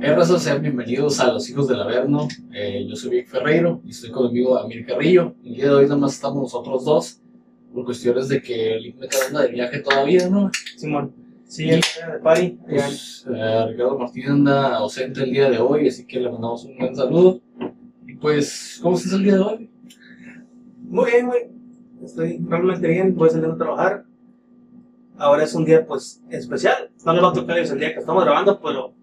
Raza, sean bienvenidos a Los Hijos del Averno. Eh, yo soy Vic Ferreiro y estoy con mi amigo Amir Carrillo. El día de hoy nada más estamos nosotros dos, por cuestiones de que el me anda de viaje todavía, ¿no? Simón. Sí, el día de party. Pues, eh, Ricardo Martín anda ausente el día de hoy, así que le mandamos un buen saludo. Y pues, ¿cómo estás el día de hoy? Muy bien, güey. Estoy realmente bien, voy saliendo a trabajar. Ahora es un día, pues, especial. No le va a tocar el día que estamos grabando, pero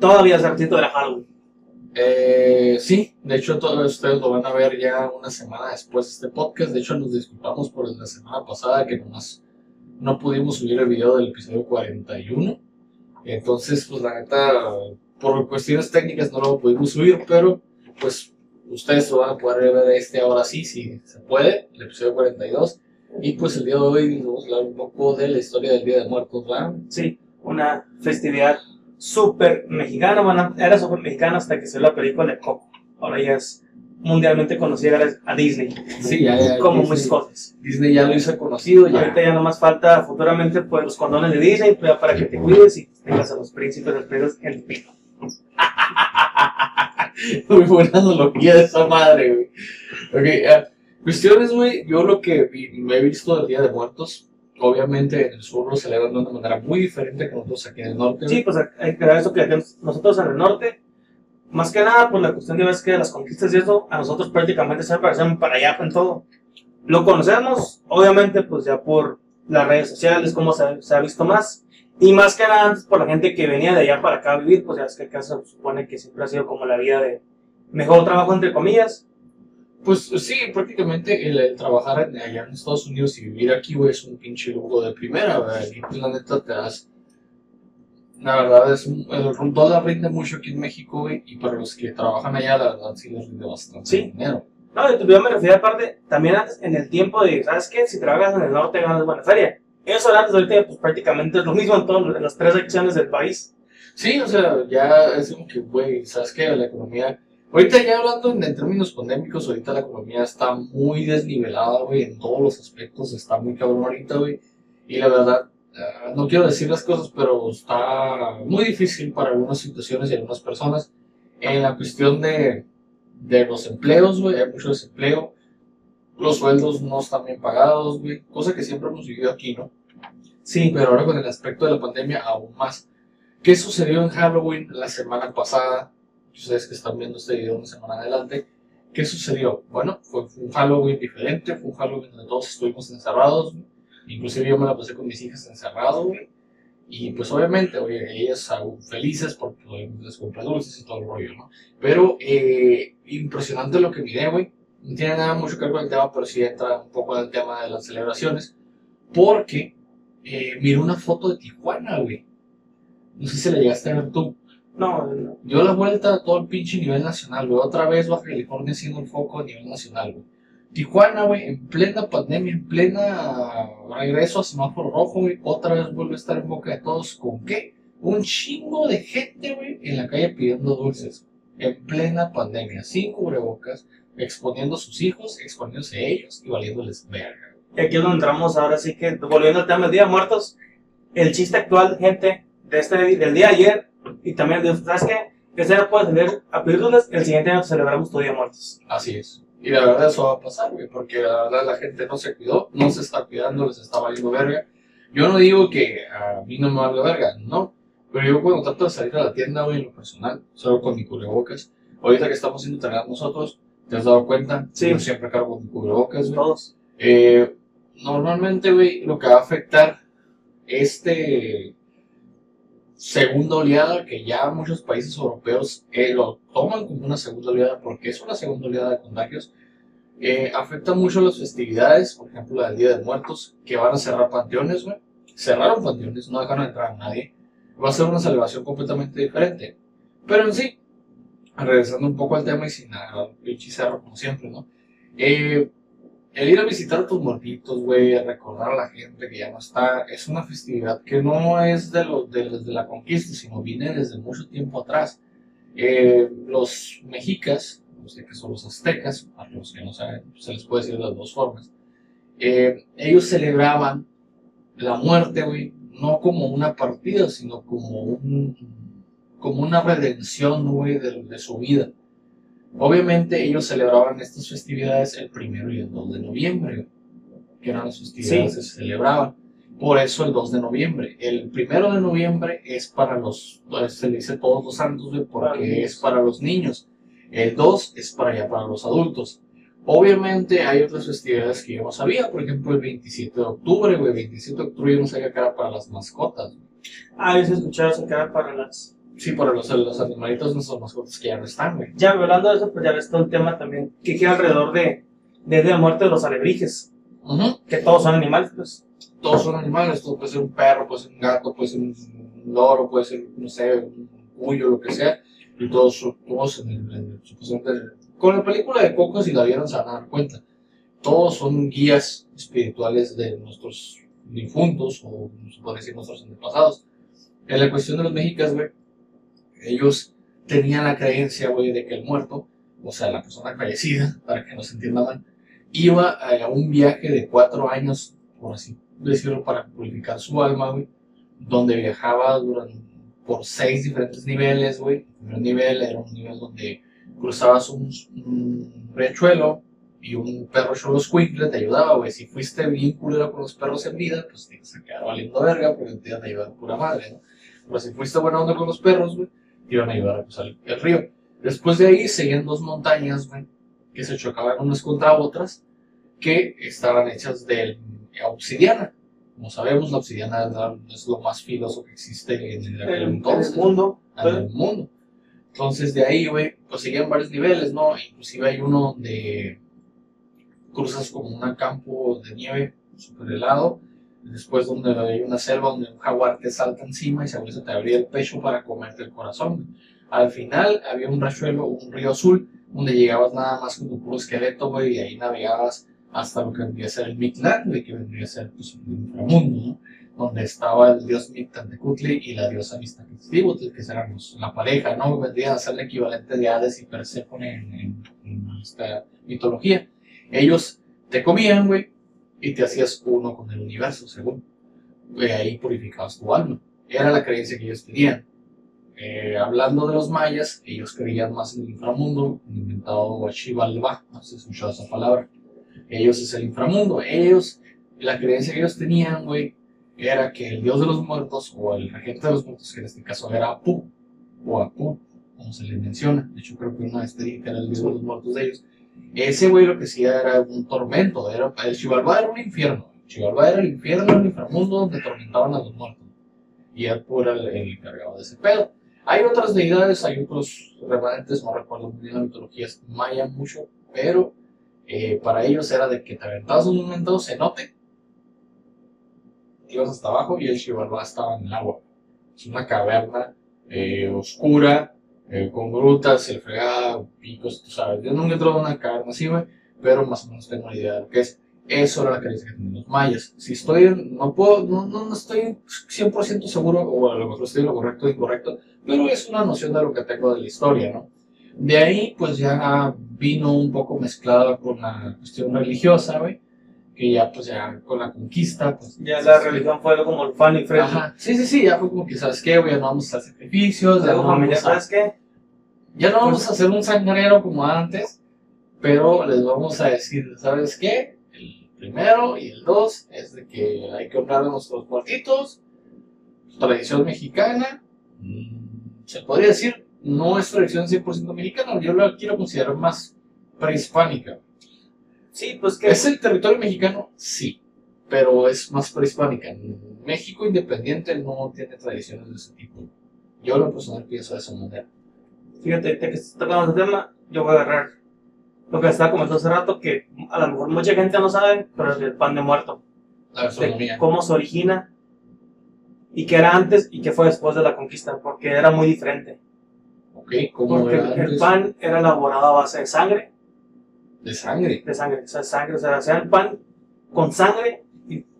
todavía de la Halloween. Eh, sí, de hecho todos ustedes lo van a ver ya una semana después de este podcast. De hecho nos disculpamos por la semana pasada que nomás no pudimos subir el video del episodio 41. Entonces, pues la neta, por cuestiones técnicas no lo pudimos subir, pero pues ustedes lo van a poder ver este ahora sí, si se puede, el episodio 42. Y pues el día de hoy vamos a hablar un poco de la historia del Día de Muertos, ¿verdad? Sí, una festividad súper mexicana, bueno, era súper mexicana hasta que se la película de Coco. Ahora ya es mundialmente conocida gracias a Disney. Sí, ya, ya. Como Disney, muchas cosas. Disney ya lo hizo conocido, Y ya. ahorita ya nomás falta futuramente pues los condones de Disney pues, para que te cuides y tengas a los príncipes despedidos en el pino. Muy buena analogía de esa madre, güey. Ok, eh, cuestiones, güey. Yo lo que vi- me he visto del Día de Muertos, obviamente en el sur lo celebran de una manera muy diferente que nosotros aquí en el norte. Sí, pues hay que dar eso que nosotros en el norte, más que nada por la cuestión de ver que las conquistas y eso, a nosotros prácticamente se parecen para allá en todo. Lo conocemos, obviamente, pues ya por las redes sociales, como se, ha visto más. Y más que nada por la gente que venía de allá para acá a vivir, pues ya es que acá se supone que siempre ha sido como la vida de mejor trabajo, entre comillas. Pues sí, prácticamente el, el trabajar en- allá en Estados Unidos y vivir aquí, güey, es un pinche lujo de primera, güey. Pues, la neta, te das. La verdad, es el dólar rinde mucho aquí en México, güey, y para los que trabajan allá, la verdad, sí les rinde bastante Sí. dinero. No, yo yo me refería aparte, también antes, en el tiempo de, ¿sabes qué? Si trabajas en el norte ganas buena feria. Eso antes, ahorita pues prácticamente es lo mismo en, todas en las tres secciones del país. Sí, o sea, ya es como que, güey, ¿sabes qué? La economía. Ahorita ya hablando en, términos pandémicos, ahorita la economía está muy desnivelada, güey, en todos los aspectos, está muy cabrón ahorita, güey. Y la verdad, ah, no quiero decir las cosas, pero está muy difícil para algunas situaciones y algunas personas. En la cuestión de, de los empleos, güey, hay mucho desempleo. Los sueldos no están bien pagados, güey, cosa que siempre hemos vivido aquí, ¿no? Sí, pero ahora con el aspecto de la pandemia aún más. ¿Qué sucedió en Halloween la semana pasada? Ustedes que están viendo este video una semana adelante, ¿qué sucedió? Bueno, fue, un Halloween diferente, fue un Halloween donde todos estuvimos encerrados, inclusive yo me la pasé con mis hijas encerrado, y pues obviamente, oye, ellas felices porque pues, les compré dulces y todo el rollo, ¿no? Pero eh, impresionante lo que miré, güey. No tiene nada mucho que ver con el tema, pero sí entra un poco en el tema de las celebraciones, porque eh, miré una foto de Tijuana, güey. No sé si la llegaste a ver tú. No, no. Dio la vuelta a todo el pinche nivel nacional, güey. Otra vez Baja California siendo el foco a nivel nacional, güey. Tijuana, güey, en plena pandemia, en plena regreso a semáforo rojo, güey. Otra vez vuelve a estar en boca de todos. ¿Con qué? Un chingo de gente, güey, en la calle pidiendo dulces. En plena pandemia, sin cubrebocas, exponiendo a sus hijos, exponiéndose a ellos y valiéndoles verga. Y aquí es donde entramos ahora sí que, volviendo al tema del Día de Muertos, el chiste actual, gente, de este, del día de ayer, y también, ¿sabes qué? Este año puedes salir a pedir dulces, el siguiente año celebramos tu Día de Muertos. Así es. Y la verdad eso va a pasar, güey, porque la verdad la gente no se cuidó, no se está cuidando, les está valiendo verga. Yo no digo que a mí no me valga verga, no. Pero yo cuando trato de salir a la tienda, güey, en lo personal, solo con mi cubrebocas. Ahorita que estamos haciendo tareas nosotros, ¿te has dado cuenta? Sí. Yo siempre cargo mi cubrebocas, güey. Todos. Eh, normalmente, güey, lo que va a afectar este segunda oleada, que ya muchos países europeos eh, lo toman como una segunda oleada porque es una segunda oleada de contagios, eh, afecta mucho las festividades, por ejemplo, la del Día de Muertos, que van a cerrar panteones, güey. Cerraron panteones, no dejaron entrar a nadie. Va a ser una celebración completamente diferente. Pero en sí, regresando un poco al tema y sin nada, pinche cerro como siempre, ¿no? Eh, el ir a visitar a tus muertitos, güey, recordar a la gente que ya no está, es una festividad que no es de los de, desde la conquista, sino viene desde mucho tiempo atrás. Eh, los mexicas, no sé qué son los aztecas, a los que no saben, se les puede decir de las dos formas, eh, ellos celebraban la muerte, güey, no como una partida, sino como un como una redención, güey, de, de su vida. Obviamente ellos celebraban estas festividades el primero y el 2 de noviembre, que eran las festividades Sí. que se celebraban. Por eso el 2 de noviembre. El primero de noviembre es para los, se le dice todos los santos, Para porque es para los niños. El 2 es para ya para los adultos. Obviamente hay otras festividades que yo no sabía, por ejemplo el 27 de octubre, güey, 27 de octubre yo no sabía que era para las mascotas. Ah, yo escuchaba que era para las. Sí, para los, los animalitos, nuestras mascotas que ya no están, güey. Ya hablando de eso, pues ya ves todo el tema también que gira alrededor de, de la muerte de los alebrijes, Ujú. que todos son animales, pues. Todos son animales, todo puede ser un perro, puede ser un gato, puede ser un loro, puede ser, no sé, un cuyo, lo que sea. Y todos, son- todos en el, en el- con la película de Coco, si la vieron, se van a dar cuenta. Todos son guías espirituales de nuestros difuntos, o se puede decir nuestros antepasados. En la cuestión de los mexicas, güey, ellos tenían la creencia, güey, de que el muerto, o sea, la persona fallecida, para que no se entienda mal, iba a un viaje de cuatro años, por así decirlo, para purificar su alma, güey, donde viajaba durante, por seis diferentes niveles, güey. El primer nivel era un nivel donde cruzabas un, un riachuelo y un perro cholo squinkle te ayudaba, güey. Si fuiste bien culero con los perros en vida, pues te a quedar valiendo verga porque te iban a ayudar pura madre, ¿no? Pero si fuiste buena onda con los perros, güey, iban a ayudar a cruzar el, el río. Después de ahí seguían dos montañas, güey, que se chocaban unas contra otras, que estaban hechas de obsidiana. Como sabemos, la obsidiana es lo más filoso que existe en el, en el mundo. en el mundo. Entonces de ahí, güey, pues seguían varios niveles, ¿no? Inclusive hay uno donde cruzas como un campo de nieve súper helado, después donde hay una selva donde un jaguar te salta encima y se te abría el pecho para comerte el corazón. Al final había un riachuelo, un río azul, donde llegabas nada más con tu puro esqueleto, güey, y ahí navegabas hasta lo que vendría a ser el Mictlán, que vendría a ser pues, un inframundo, ¿no? Donde estaba el dios Mictlantecutli y la diosa Mixtaquistibutl, que eran los- la pareja, ¿no? Vendrían a ser el equivalente de Hades y Perséfone en, en- en esta mitología. Ellos te comían, güey, y te hacías uno con el universo, según. Güey, ahí purificabas tu alma. Era la creencia que ellos tenían. Eh, hablando de los mayas, ellos creían más en el inframundo, inventado Xibalba, no sé si escuchado esa palabra. Ellos es el inframundo. Ellos, la creencia que ellos tenían, güey, era que el dios de los muertos, o el regente de los muertos, que en este caso era Apu, o Apu, como se le menciona. De hecho, creo que una vez te dije que era el dios de los muertos de ellos. Ese güey lo que hacía era un tormento. Era, el Xibalba era un infierno. Xibalba era el infierno, el inframundo donde atormentaban a los muertos. Y Apu era el, el encargado de ese pedo. Hay otras deidades, hay otros remanentes, no recuerdo muy bien la mitología maya mucho, pero eh, para ellos era de que te aventabas un momento cenote, ibas hasta abajo y el Xibalba estaba en el agua. Es una caverna eh, oscura, eh, con grutas, el fregada, picos, tú sabes. Yo nunca he en una caverna así, güey, pero más o menos tengo una idea de lo que es. Eso era la creencia que tenían los mayas. Si estoy, no puedo, no, no, estoy 100% seguro, o a lo mejor estoy lo correcto o incorrecto, pero es una noción de lo que tengo de la historia, ¿no? De ahí, pues ya vino un poco mezclada con la cuestión religiosa, güey, que ya, pues ya con la conquista, pues. Ya la religión fue como el fan y. Ajá, sí, sí, sí, ya fue como que, ¿sabes qué, güey? Ya no vamos a hacer sacrificios, ya no familia, vamos a, ¿sabes qué? ya no vamos a hacer un sangrero como antes, pero les vamos a decir, ¿sabes qué? El primero y el dos es de que hay que honrar nuestros muertitos, tradición mexicana, mm, se podría decir, no es tradición 100% mexicana, yo la quiero considerar más prehispánica. Sí, pues que. ¿Es el territorio mexicano? Sí, pero es más prehispánica. México independiente no tiene tradiciones de ese tipo. Yo, lo personal, pienso de esa manera. Fíjate, que estás tocando ese tema, yo voy a agarrar lo que estaba comentando hace rato, que a lo mejor mucha gente no sabe, pero es el pan de muerto. La De gastronomía. cómo se origina y qué era antes y qué fue después de la conquista, porque era muy diferente. ¿Ok? ¿Cómo Porque era el antes? pan era elaborado a base de sangre, De sangre. de sangre, o sea, sangre, o sea, hacían pan con sangre.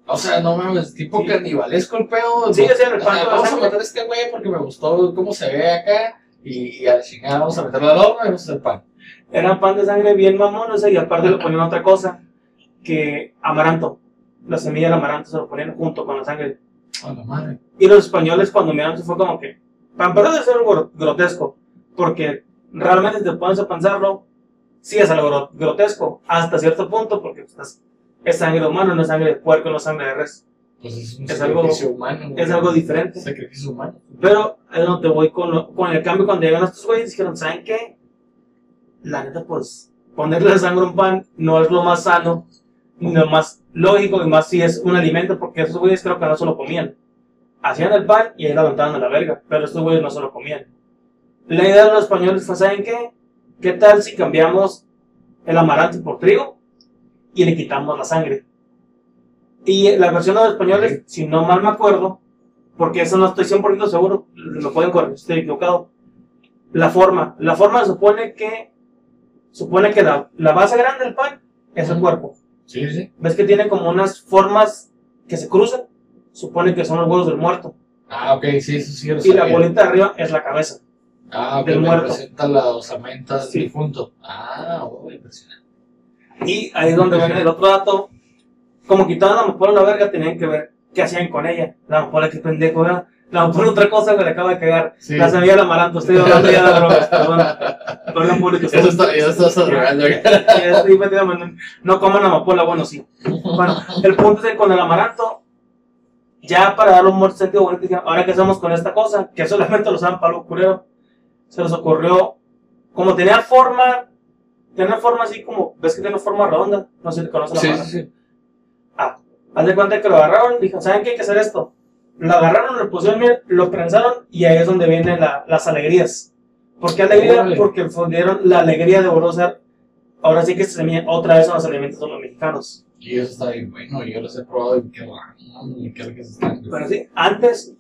O sea, no mames, tipo Sí. canibalesco el pedo. Sí, ¿no? hacían el O pan sea, con vamos a matar a este güey porque me gustó cómo se ve acá. Y, y a la chingada vamos a meterlo al horno y vamos a hacer pan. Era pan de sangre bien mamón, o sea, y aparte le ponían otra cosa, que amaranto. La semilla del amaranto se lo ponían junto con la sangre. A la madre. Y los españoles cuando miraron eso fue como que, para algo gro- grotesco, porque realmente te pones a pensarlo, sí es algo gro- grotesco, hasta cierto punto, porque pues, es, es sangre humana, no es sangre de puerco, no es sangre de res. Pues es un Es algo- sacrificio humano. güey. es algo diferente. Sacrificio humano. Pero es donde voy con, lo- con el cambio cuando llegan estos güeyes, dijeron, ¿saben qué? La neta, pues, ponerle sangre a un pan no es lo más sano, ni lo más lógico, y más si es un alimento, porque esos güeyes creo que no se lo comían. Hacían el pan y ahí lo aventaban a la verga, pero estos güeyes no se lo comían. La idea de los españoles fue, ¿saben qué? ¿Qué tal si cambiamos el amaranto por trigo y le quitamos la sangre? Y la versión de los españoles, si no mal me acuerdo, porque eso no estoy 100% seguro, me pueden corregir estoy equivocado. La forma, la forma supone que, supone que la, la base grande del pan es el cuerpo. Sí, sí. ¿Ves que tiene como unas formas que se cruzan? Supone que son los huevos del muerto. Ah, ok, sí, eso sí. lo Y la sabía. bolita de arriba es la cabeza. Ah, del muerto. representa la osamenta del difunto. Ah, oh, impresionante. Y ahí es donde viene el otro dato. Como quitaban la amapola a la verga, tenían que ver qué hacían con ella. La amapola, qué pendejo, ¿verdad? La otra cosa que le acaba de cagar. Sí. La semilla del amaranto, estoy hablando ya de drogas, perdón. Perdón, público. Eso está, ya estás metido, no, coman amapola, bueno, sí. Bueno, el punto es que con el amaranto, ya para darle un buen sentido bonito, ahora qué hacemos con esta cosa, que solamente lo saben Pablo Curero, se les ocurrió, como tenía forma, tenía forma así como, ves que tiene forma redonda, no sé si te conoces la Sí, forma. sí, sí. Ah, haz de cuenta que lo agarraron, dijeron, ¿saben qué hay que hacer esto? Lo agarraron, lo pusieron bien, lo prensaron y ahí es donde vienen la- las alegrías. ¿Por qué alegría? Órale. Porque fundieron la alegría de Borosar. Ahora sí que se semilla otra vez son los alimentos de los mexicanos. Y eso está bien bueno. Yo los he probado y qué bueno. Y qué ricas están. Pero sí, antes,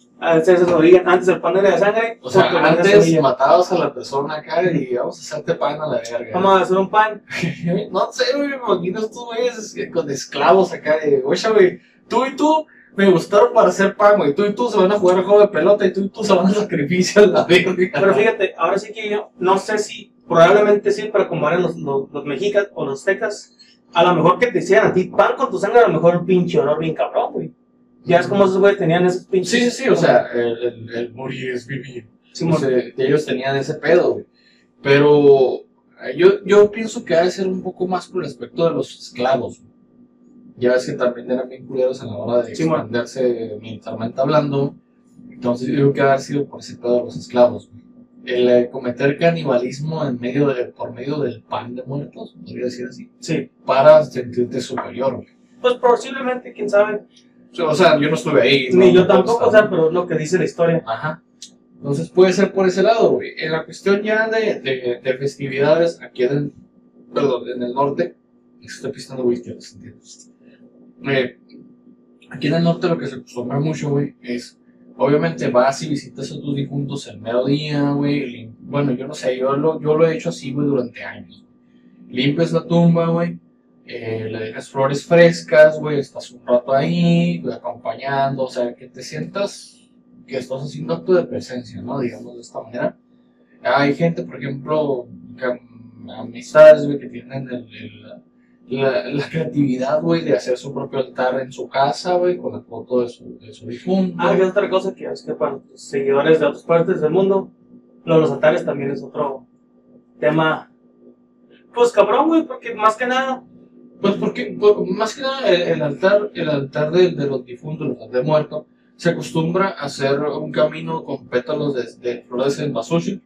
origen, antes el pan era de sangre. O sea, antes matabas a la persona acá y vamos a hacerte pan a la verga. Vamos a hacer un pan. No sé, güey, me imagino estos güeyes que- con esclavos acá de, oye, güey, tú y tú me gustaron para hacer pan, güey, tú y tú se van a jugar juego de pelota y tú y tú se van a sacrificio a la verga. Pero fíjate, ahora sí que yo no sé si, probablemente sí, pero como eran los, los, los mexicas o los tecas, a lo mejor que te hicieran a ti pan con tu sangre, a lo mejor un pinche olor bien cabrón, güey. Ya es como esos güeyes tenían esos pinches. Sí, sí, sí, o sea, el, el, el morir es vivir. Simón. O sea, ellos tenían ese pedo, güey. Pero eh, yo, yo pienso que ha de ser un poco más por el aspecto de los esclavos. güey. Ya ves que también eran bien culeros a la hora de Simón. expandirse militarmente hablando. Entonces yo creo que ha sido por ese pedo de los esclavos. güey. El cometer canibalismo en medio de, por medio del pan de muertos, podría decir así, Sí. para sentirte superior. güey. Pues posiblemente, quién sabe. O sea, yo no estuve ahí. Ni no- yo tampoco, o sea, pero es lo que dice la historia. Ajá. Entonces puede ser por ese lado, güey. En la cuestión ya de, de, de festividades aquí en el, perdón, en el norte, estoy pisando whisky. Eh, aquí en el norte lo que se acostumbra mucho, güey, es, obviamente vas y visitas a tus difuntos el mero día, güey. Bueno, yo no sé, yo lo, yo lo he hecho así, güey, durante años. Limpias la tumba, güey. eh, le dejas flores frescas, güey, estás un rato ahí, güey, acompañando, o sea, que te sientas que estás haciendo acto de presencia, ¿no? Digamos de esta manera. Hay gente, por ejemplo, amistades, güey, que tienen el- la, la creatividad, güey, de hacer su propio altar en su casa, güey, con la foto de su, de su difunto. Ah, es otra cosa que es que para los seguidores de otras partes del mundo, lo de los altares también es otro tema. Pues cabrón, güey, porque más que nada, Pues porque, pues, más que nada, el, el altar, el altar de, de los difuntos, el altar de muerto, se acostumbra a hacer un camino con pétalos de, de flores de cempasúchil,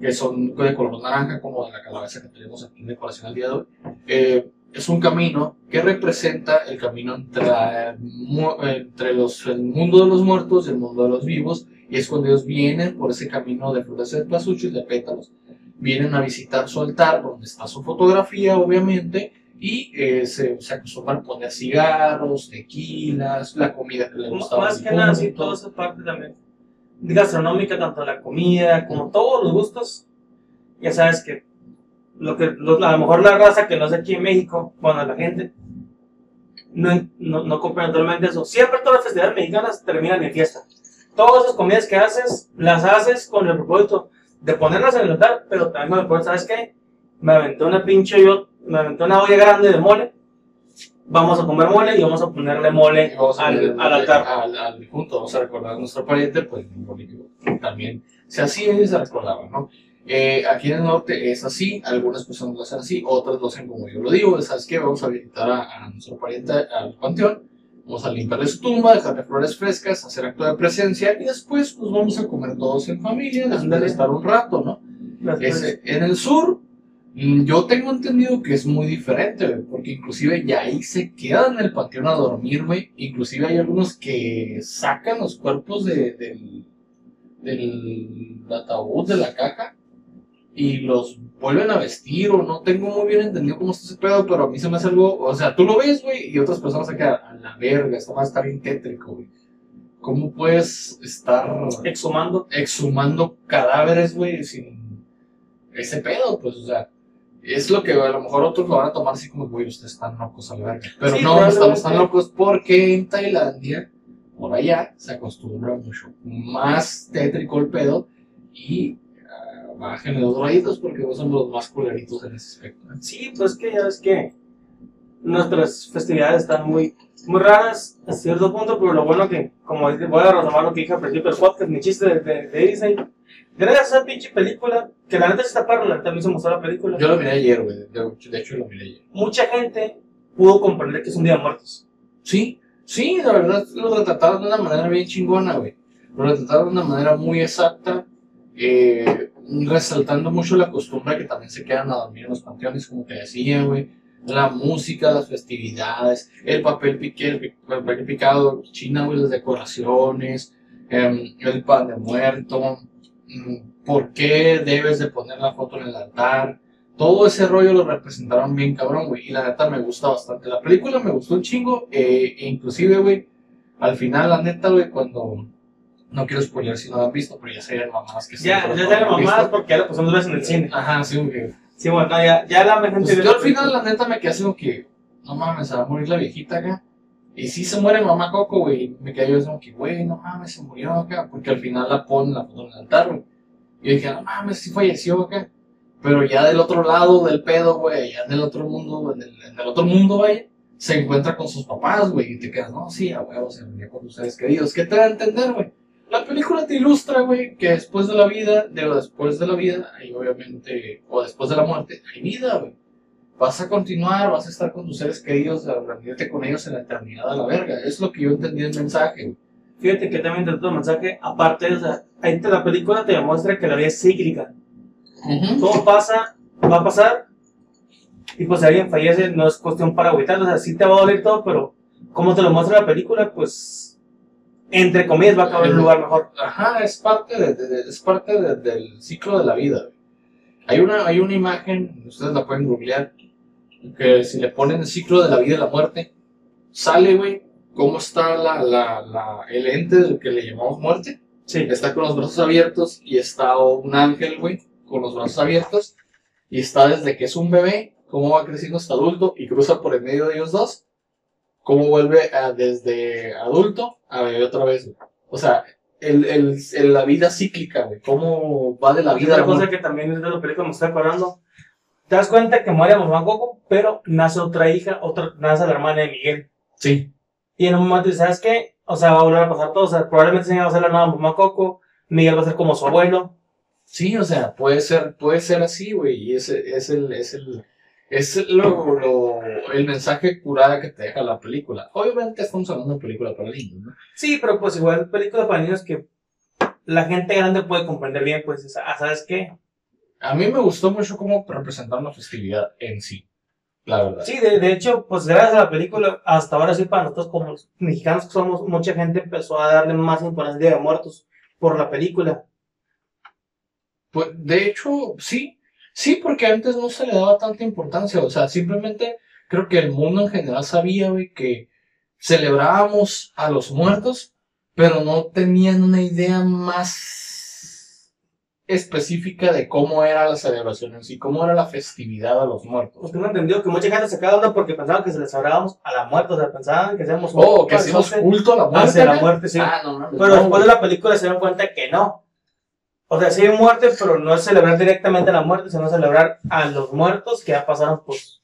que son de color naranja, como la calabaza que tenemos aquí en decoración al día de hoy. Eh, es un camino que representa el camino entre, los, el mundo de los muertos y el mundo de los vivos, y es cuando ellos vienen por ese camino de flores de cempasúchil, de pétalos, vienen a visitar su altar, donde está su fotografía, obviamente, y eh, se, se acostumbran a poner cigarros, tequilas, la comida que le gustaba. más que nada, sí, toda esa parte también gastronómica, tanto la comida como todos los gustos. Ya sabes que lo que lo- a lo mejor la raza que no es aquí en México, bueno, la gente no, no, no comprende totalmente eso. Siempre todas las festividades mexicanas terminan en fiesta. Todas esas comidas que haces, las haces con el propósito de ponerlas en el altar, pero también con el propósito, ¿sabes qué? Me aventé una pinche yo, me aventé una olla grande de mole vamos a comer mole y vamos a ponerle mole a al, al altar. Al, al difunto, vamos a recordar a nuestro pariente, pues también se hacía y se recordaba, ¿no? Eh, aquí en el norte es así, algunas personas lo hacen así, otras lo hacen como yo lo digo, ¿sabes qué? Vamos a visitar a, a nuestro pariente al panteón, vamos a limpiarle su tumba, dejarle flores frescas, hacer acto de presencia y después pues vamos a comer todos en familia, después de estar un rato, ¿no? Ese- en el sur, mm, yo tengo entendido que es muy diferente, güey, porque inclusive ya ahí se quedan en el panteón a dormir, güey. Inclusive hay algunos que sacan los cuerpos de- del, del ataúd de la caja y los vuelven a vestir o no tengo muy bien entendido cómo está ese pedo, pero a mí se me hace algo, o sea, tú lo ves, güey, y otras personas se quedan a la verga, esto va a estar bien tétrico, güey. ¿Cómo puedes estar exhumando. exhumando cadáveres, güey, sin ese pedo, pues, o sea, es lo que a lo mejor otros lo van a tomar así como, güey, ustedes están locos a la verga. Pero Sí, no, estamos tan locos porque en Tailandia, por allá, se acostumbra mucho más tétrico el pedo y bajen los rayitos porque no somos los más culeritos en ese aspecto. ¿eh? Sí, pues que ya ves que nuestras festividades están muy, muy raras a cierto punto, pero lo bueno que, como voy a retomar lo que dije al principio del podcast, mi chiste de, de, de Disney, gracias a esa pinche película, que la neta está perra, la neta me hizo mostrar la película, Yo lo miré ayer, güey, de, de hecho lo miré ayer. mucha gente pudo comprender que es un día de muertos. Sí, sí, la verdad lo retrataron de una manera bien chingona, güey. Lo retrataron de una manera muy exacta, eh, resaltando mucho la costumbre que también se quedan a dormir en los panteones, como te decía, güey. La música, las festividades, el papel, pique, el papel picado, China, güey, las decoraciones, em, el pan de muerto, mm, por qué debes de poner la foto en el altar, todo ese rollo lo representaron bien cabrón, güey. Y la neta me gusta bastante. La película me gustó un chingo. eh, e inclusive, güey, al final, la neta, güey, cuando... No quiero spoiler si no lo han visto, pero ya serían mamadas que Ya, ya mamadas visto. porque ya lo pusieron dos veces en el cine. Ajá, sí, güey. Sí, bueno, no, ya, ya la gente Pues yo al final, la neta, me quedé así como que... No mames, se va a morir la viejita acá. Y sí se muere mamá Coco, güey. Me quedé yo así como que, güey, no mames, se murió acá. Porque al final la ponen la foto en el altar, güey. Y yo dije, no mames, sí falleció acá. Pero ya del otro lado del pedo, güey, ya en el otro mundo, en el, en el otro mundo, vaya, se encuentra con sus papás, güey. Y te quedas, no, sí, a huevo, se reunió con sus seres queridos. ¿Qué te da a entender, güey? La película te ilustra, güey, que después de la vida, de, después de la vida, hay obviamente, o después de la muerte, hay vida, güey. Vas a continuar, vas a estar con tus seres queridos, a reunirte con ellos en la eternidad a la verga. Es lo que yo entendí del mensaje, güey. Fíjate que también dentro del mensaje, aparte, o sea, ahí te, la película te demuestra que la vida es cíclica. todo pasa, va a pasar, y pues si alguien fallece no es cuestión para agüitar, o sea, sí te va a doler todo, pero como te lo muestra la película, pues, entre comillas, va a acabar en un lugar mejor. Ajá, es parte, de, es parte de- del ciclo de la vida. Hay una, hay una imagen, ustedes la pueden googlear, que si le ponen el ciclo de la vida y la muerte, sale, güey, cómo está la, la, la, el ente del que le llamamos muerte. Sí, Está con los brazos abiertos y está un ángel, güey, con los brazos abiertos. Y está desde que es un bebé, cómo va creciendo hasta adulto y cruza por el medio de ellos dos. Cómo vuelve a- desde adulto a bebé otra vez, güey. O sea, el, el, el- la vida cíclica, güey. Cómo va de la vida otra cosa que también es de la película me estoy acordando, te das cuenta que muere mamá Coco, pero nace otra hija, otra, nace la hermana de Miguel. Sí. Y en un momento dices, ¿sabes qué? O sea, va a volver a pasar todo, o sea, probablemente se va a ser la nueva mamá Coco, Miguel va a ser como su abuelo. Sí, o sea, puede ser, puede ser así, güey. Y ese es el, es el, es lo, lo- el mensaje curada que te deja la película. Obviamente estamos hablando de película para niños, ¿no? Sí, pero pues igual película para niños que la gente grande puede comprender bien, pues, es, ah, ¿sabes qué? A mí me gustó mucho cómo representaron la festividad en sí, la verdad. Sí, de, de hecho, pues gracias a la película, hasta ahora sí para nosotros como mexicanos que somos, mucha gente empezó a darle más importancia al Día de Muertos por la película. Pues, de hecho, sí, sí, porque antes no se le daba tanta importancia, o sea, simplemente creo que el mundo en general sabía, güey, que celebrábamos a los muertos, pero no tenían una idea más específica de cómo era la celebración en sí, cómo era la festividad a los muertos. Pues tengo entendido que mucha gente se queda onda porque pensaban que se les celebrábamos a la muerte, o sea, pensaban que hacíamos Oh, que hacemos culto a la muerte. hacia la ¿no? muerte, sí. Ah, no, mames, Pero no, después de la película se dieron cuenta que no. O sea, sí hay muerte, pero no es celebrar directamente la muerte, sino celebrar a los muertos que ya pasaron pues,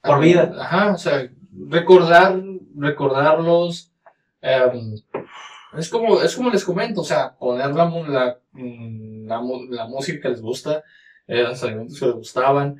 por vida. Ajá, o sea, recordar, recordarlos. em, es como, es como les comento, o sea, poner la, la, mm, la, la música que les gusta, eh, los alimentos que les gustaban,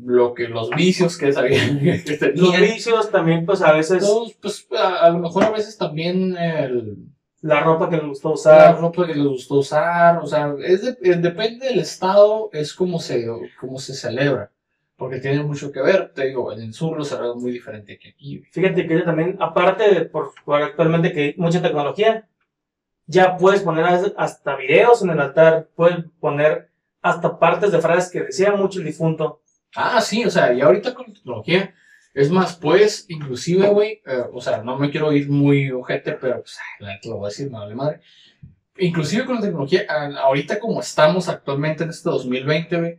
lo que, los vicios que sabían que Los vicios también, pues a veces Todos, pues a, a lo mejor a veces también el, la ropa que les gustó la usar. ropa que les gustó usar, o sea, es de- eh, depende del estado, es como se, como se celebra, porque tiene mucho que ver, te digo, en el sur lo celebran muy diferente que aquí. Fíjate que yo también, aparte de por, por actualmente que hay mucha tecnología, ya puedes poner hasta videos en el altar, puedes poner hasta partes de frases que decía mucho el difunto. Ah, sí, o sea, y ahorita con la tecnología, es más, pues, inclusive, güey, eh, o sea, no me quiero ir muy ojete, pero, pues, ay, neta lo voy a decir, me vale madre. Inclusive con la tecnología, ahorita como estamos actualmente en este 2020, güey,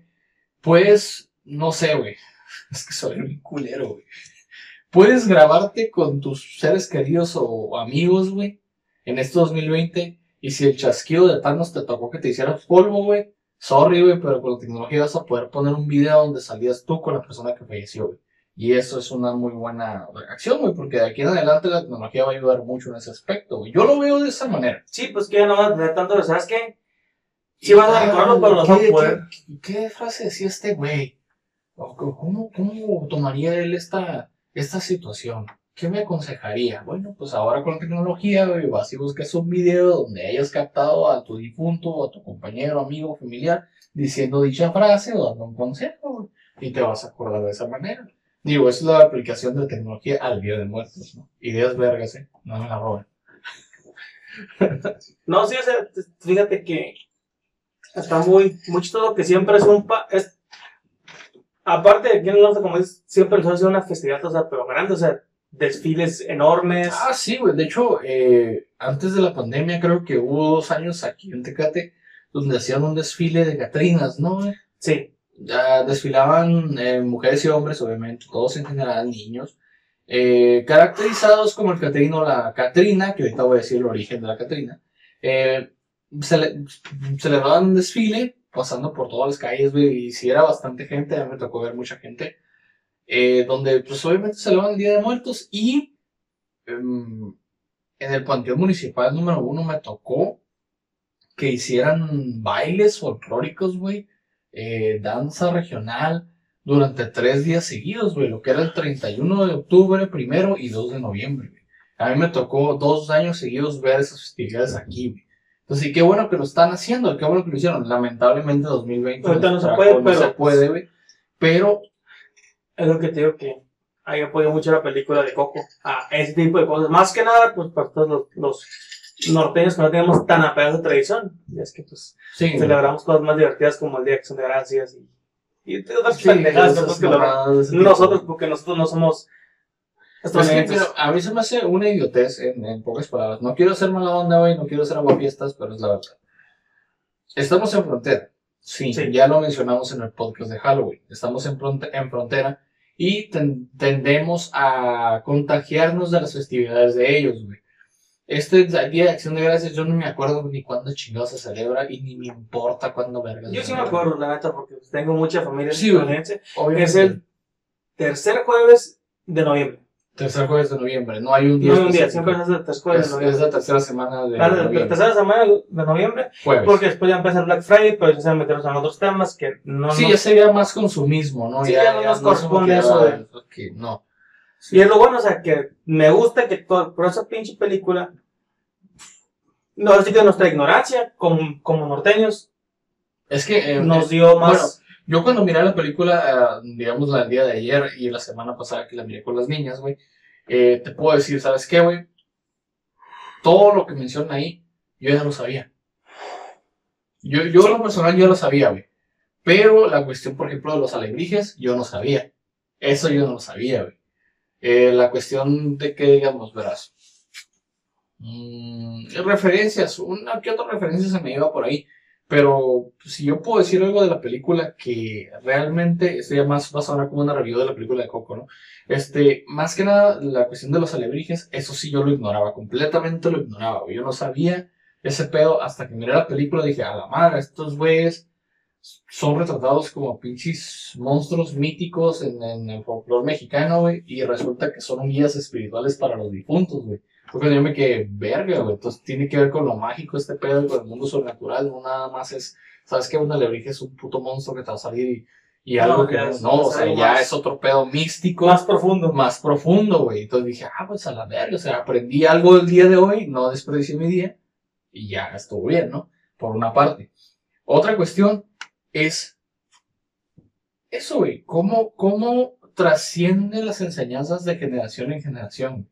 pues, no sé, güey, es que soy un culero, güey. Puedes grabarte con tus seres queridos o amigos, güey, en este 2020, y si el chasquido de Thanos te tocó que te hicieras polvo, güey, sorry, güey, pero con la tecnología vas a poder poner un video donde salías tú con la persona que falleció, güey. Y eso es una muy buena reacción, güey, porque de aquí en adelante la tecnología va a ayudar mucho en ese aspecto. Yo lo veo de esa manera. Sí, pues que ya no vas a tener tanto, ¿sabes qué? Sí vas a recordarlo, pero no vas a ¿Qué- poder. ¿Qué, qué frase decía este güey? ¿Cómo, ¿Cómo tomaría él esta, esta situación? ¿Qué me aconsejaría? Bueno, pues ahora con la tecnología, güey, vas y buscas un video donde hayas captado a tu difunto, o a tu compañero, amigo, familiar, diciendo dicha frase o dando un consejo, güey, y te vas a acordar de esa manera. Digo, es la aplicación de tecnología al Día de Muertos, ¿no? Ideas vergas, ¿eh? No me la roben. No, sí, o sea, fíjate que está muy, muy chistoso que siempre es un pa, es, aparte de aquí en el norte, como dices, siempre les hace una festividad, o sea, pero grande, o sea, desfiles enormes. Ah, sí, güey. De hecho, eh, antes de la pandemia, creo que hubo dos años aquí en Tecate donde hacían un desfile de Catrinas, ¿no? güey? Sí, Ya desfilaban eh, mujeres y hombres, obviamente, todos en general niños, eh, caracterizados como el Catrino la Catrina, que ahorita voy a decir el origen de la Catrina. Eh, cele- celebraban un desfile pasando por todas las calles, y si era bastante gente, me tocó ver mucha gente, eh, donde pues obviamente celebraban el Día de Muertos y em, en el Panteón Municipal número uno me tocó que hicieran bailes folclóricos, güey, eh, danza regional durante tres días seguidos, güey, lo que era el 31 de octubre, primero y 2 de noviembre, güey. A mí me tocó dos años seguidos ver esas festividades aquí, güey. Entonces, y qué bueno que lo están haciendo, qué bueno que lo hicieron. Lamentablemente 2020 Ahorita no se puede, no pero- se puede, güey. Pero es lo que te digo que ahí apoyo mucho la película de Coco, a ese tipo de cosas. Más que nada, pues para todos los, los norteños que no tenemos tan apegados a tradición, y es que pues sí, celebramos cosas más divertidas como el Día de Acción de Gracias y, y otras Sí, pendejadas esas que mamadas nosotros, porque nosotros no somos Pues que, a mí se me hace una idiotez, en, en pocas palabras. No quiero ser mala onda, güey, no quiero ser aguafiestas, pero es la verdad. Estamos en frontera. Sí, Sí. ya lo mencionamos en el podcast de Halloween. Estamos en, en frontera y ten- tendemos a contagiarnos de las festividades de ellos, güey. Este Día de Acción de Gracias, yo no me acuerdo ni cuándo chingado se celebra y ni me importa cuándo verga. se Yo sí me acuerdo, la neta, porque tengo mucha familia Sí, estadounidense. Obviamente, Es el tercer jueves de noviembre. tercer jueves de noviembre. No hay un día. No hay un día, siempre es el tercer jueves es, de es noviembre. la tercera semana de Ah, la- la noviembre. tercera semana de noviembre, Jueves. porque después ya empieza el Black Friday, pero ya se van a meternos en otros temas que no, Sí, ya sería más consumismo, ¿no? Sí, ya no nos es corresponde eso de- ok, no. Y es lo bueno, o sea, que me gusta que todo, por esa pinche película, no, así que nuestra ignorancia como, como norteños Es que eh, nos eh, dio más... yo cuando miré la película, eh, digamos, la del día de ayer y la semana pasada que la miré con las niñas, güey, eh, te puedo decir, ¿sabes qué, güey? Todo lo que mencionan ahí, yo ya lo sabía. Yo, yo lo personal, yo lo sabía, güey. Pero la cuestión, por ejemplo, de los alebrijes, yo no sabía. Eso yo no lo sabía, güey. Eh, la cuestión de que, digamos, verás. mm, referencias, una que otra referencia se me iba por ahí. Pero si yo puedo decir algo de la película que realmente, ya más va a como una review de la película de Coco, ¿no? Este, más que nada, la cuestión de los alebrijes, eso sí yo lo ignoraba, completamente lo ignoraba. Yo no sabía ese pedo hasta que miré la película dije, a la madre, estos güeyes son retratados como pinches monstruos míticos en, en el folclore mexicano, güey, y resulta que son guías espirituales para los difuntos, güey. Porque yo me quedé verga, güey. Entonces tiene que ver con lo mágico este pedo, con el mundo sobrenatural, no nada más es, ¿sabes qué? Una lebrija es un puto monstruo que te va a salir y, y No, algo que no, es- no, o sea, ya es otro pedo místico Más profundo. más profundo, güey. Entonces dije, ah, pues a la verga, o sea, aprendí algo el día de hoy, no desperdicié mi día y ya estuvo bien, ¿no? Por una parte. Otra cuestión es eso, güey, ¿cómo, cómo trasciende las enseñanzas de generación en generación?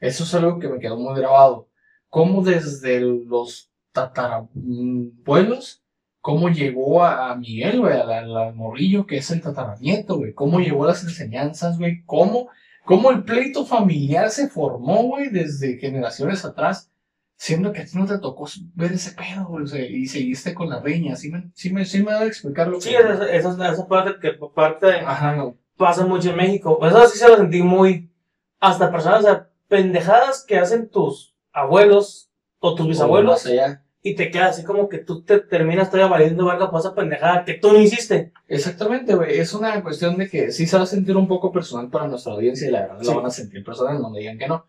Eso es algo que me quedó muy grabado. Cómo desde los tatarabuelos, cómo llegó a, Miguel, güey, al morrillo que es el tataranieto, güey, cómo llegó las enseñanzas, güey, cómo, cómo el pleito familiar se formó, güey, desde generaciones atrás, siendo que a ti no te tocó ver ese pedo, güey, o sea, y seguiste con la riña, ¿sí me, sí me, sí me da a explicar lo que... Sí, esa, esa, esa parte que parte Ajá, no. pasa mucho en México. Pues eso sí se lo sentí muy. Hasta personas, o sea, pendejadas que hacen tus abuelos o tus bisabuelos allá. y te quedas así como que tú te terminas todavía valiendo verga por esa pendejada que tú no hiciste. Exactamente, güey. Es una cuestión de que sí se va a sentir un poco personal para nuestra audiencia y la verdad Sí. lo van a sentir personal, no me digan que no.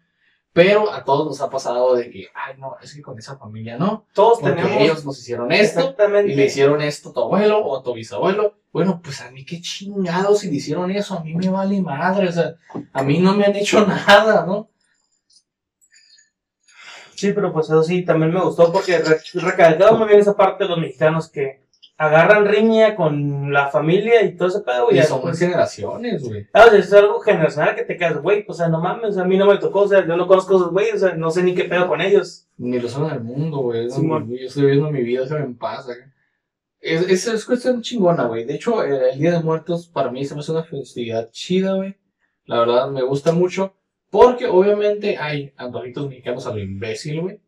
Pero a todos nos ha pasado de que, ay, no, es que con esa familia no, Todos porque tenemos. ellos nos hicieron esto exactamente. y le hicieron esto a tu abuelo o a tu bisabuelo. Bueno, pues a mí qué chingados si le hicieron eso, a mí me vale madre, o sea, a mí no me han hecho nada, ¿no? Sí, pero pues eso sí, también me gustó porque re- recalcaba muy bien esa parte de los mexicanos que agarran riña con la familia y todo ese pedo, Y y son después- generaciones, güey. Ah, o sea, es algo generacional que te quedas, güey, o sea, no mames, a mí no me tocó, o sea, yo no conozco a esos güeyes, o sea, no sé ni qué pedo con ellos. Ni lo son del mundo, güey. Sí, yo estoy viviendo mi vida, se me pasa. Es, es, es cuestión chingona, güey. De hecho, el Día de Muertos para mí se me hace una festividad chida, güey. La verdad, me gusta mucho. Porque obviamente hay antojitos mexicanos a lo imbécil, güey.